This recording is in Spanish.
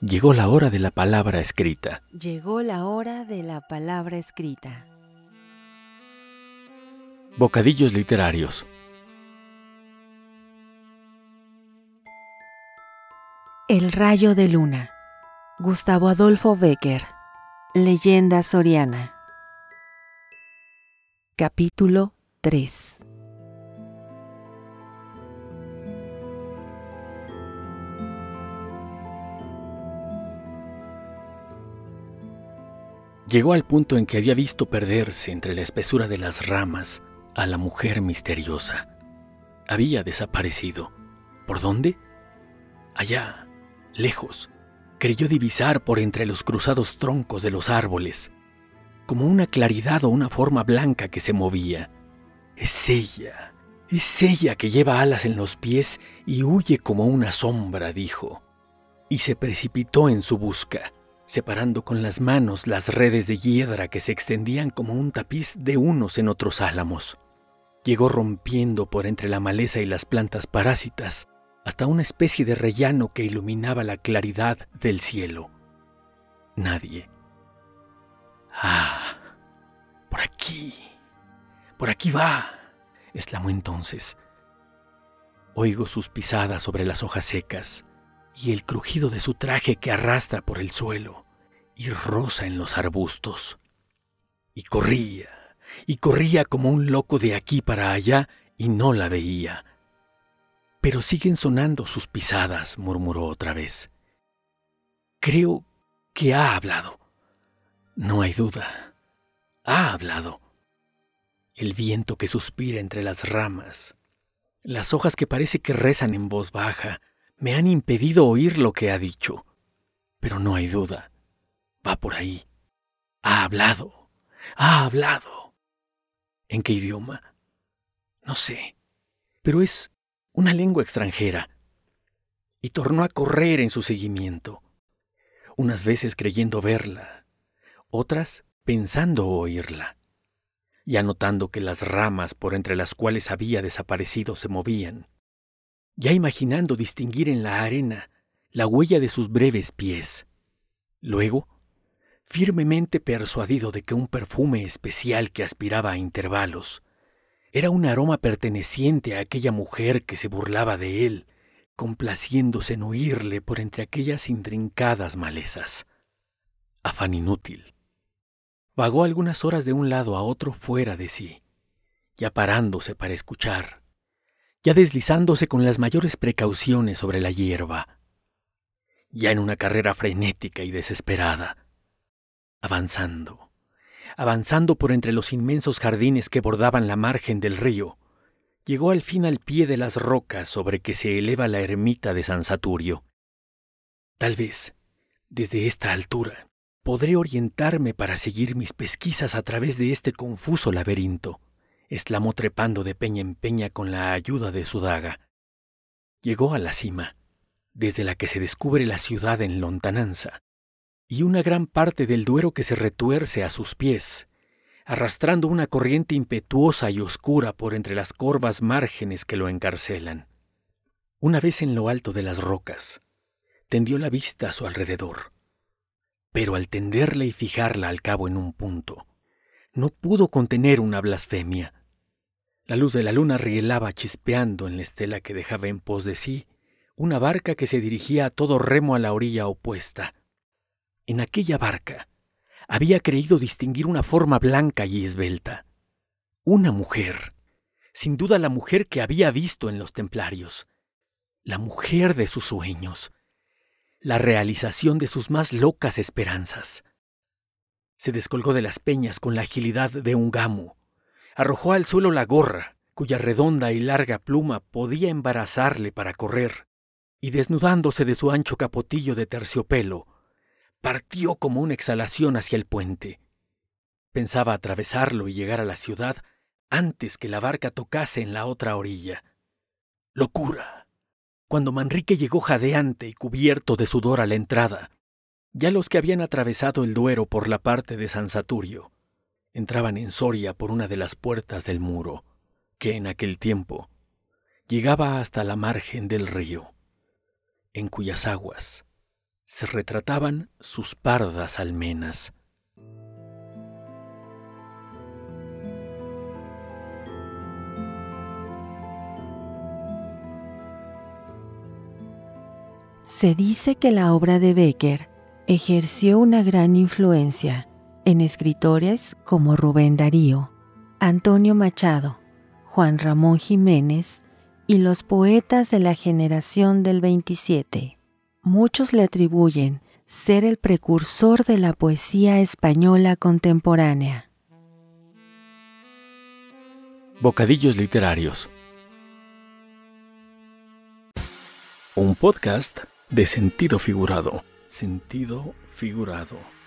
Llegó la hora de la palabra escrita. Llegó la hora de la palabra escrita. Bocadillos literarios. El rayo de luna. Gustavo Adolfo Becker. Leyenda soriana. Capítulo 3. Llegó al punto en que había visto perderse entre la espesura de las ramas a la mujer misteriosa. Había desaparecido. ¿Por dónde? Allá, lejos, creyó divisar por entre los cruzados troncos de los árboles, como una claridad o una forma blanca que se movía. Es ella, es ella que lleva alas en los pies y huye como una sombra, dijo, y se precipitó en su busca separando con las manos las redes de hiedra que se extendían como un tapiz de unos en otros álamos. Llegó rompiendo por entre la maleza y las plantas parásitas hasta una especie de rellano que iluminaba la claridad del cielo. Nadie. Ah, por aquí, por aquí va, exclamó entonces. Oigo sus pisadas sobre las hojas secas y el crujido de su traje que arrastra por el suelo y rosa en los arbustos. Y corría, y corría como un loco de aquí para allá y no la veía. Pero siguen sonando sus pisadas, murmuró otra vez. Creo que ha hablado. No hay duda. Ha hablado. El viento que suspira entre las ramas, las hojas que parece que rezan en voz baja, me han impedido oír lo que ha dicho. Pero no hay duda. Va por ahí. Ha hablado. Ha hablado. ¿En qué idioma? No sé. Pero es una lengua extranjera. Y tornó a correr en su seguimiento. Unas veces creyendo verla, otras pensando oírla, ya notando que las ramas por entre las cuales había desaparecido se movían ya imaginando distinguir en la arena la huella de sus breves pies. Luego, firmemente persuadido de que un perfume especial que aspiraba a intervalos era un aroma perteneciente a aquella mujer que se burlaba de él, complaciéndose en huirle por entre aquellas intrincadas malezas. Afán inútil. Vagó algunas horas de un lado a otro fuera de sí, ya parándose para escuchar, ya deslizándose con las mayores precauciones sobre la hierba, ya en una carrera frenética y desesperada, avanzando, avanzando por entre los inmensos jardines que bordaban la margen del río, llegó al fin al pie de las rocas sobre que se eleva la ermita de San Saturio. Tal vez, desde esta altura, podré orientarme para seguir mis pesquisas a través de este confuso laberinto exclamó trepando de peña en peña con la ayuda de su daga. Llegó a la cima, desde la que se descubre la ciudad en lontananza, y una gran parte del Duero que se retuerce a sus pies, arrastrando una corriente impetuosa y oscura por entre las corvas márgenes que lo encarcelan. Una vez en lo alto de las rocas, tendió la vista a su alrededor, pero al tenderla y fijarla al cabo en un punto, no pudo contener una blasfemia. La luz de la luna rielaba chispeando en la estela que dejaba en pos de sí una barca que se dirigía a todo remo a la orilla opuesta. En aquella barca había creído distinguir una forma blanca y esbelta. Una mujer, sin duda la mujer que había visto en los templarios, la mujer de sus sueños, la realización de sus más locas esperanzas. Se descolgó de las peñas con la agilidad de un gamo, arrojó al suelo la gorra, cuya redonda y larga pluma podía embarazarle para correr, y desnudándose de su ancho capotillo de terciopelo, partió como una exhalación hacia el puente. Pensaba atravesarlo y llegar a la ciudad antes que la barca tocase en la otra orilla. ¡Locura! Cuando Manrique llegó jadeante y cubierto de sudor a la entrada, ya los que habían atravesado el Duero por la parte de San Saturio entraban en Soria por una de las puertas del muro, que en aquel tiempo llegaba hasta la margen del río, en cuyas aguas se retrataban sus pardas almenas. Se dice que la obra de Becker ejerció una gran influencia en escritores como Rubén Darío, Antonio Machado, Juan Ramón Jiménez y los poetas de la generación del 27. Muchos le atribuyen ser el precursor de la poesía española contemporánea. Bocadillos literarios. Un podcast de sentido figurado. Sentido figurado.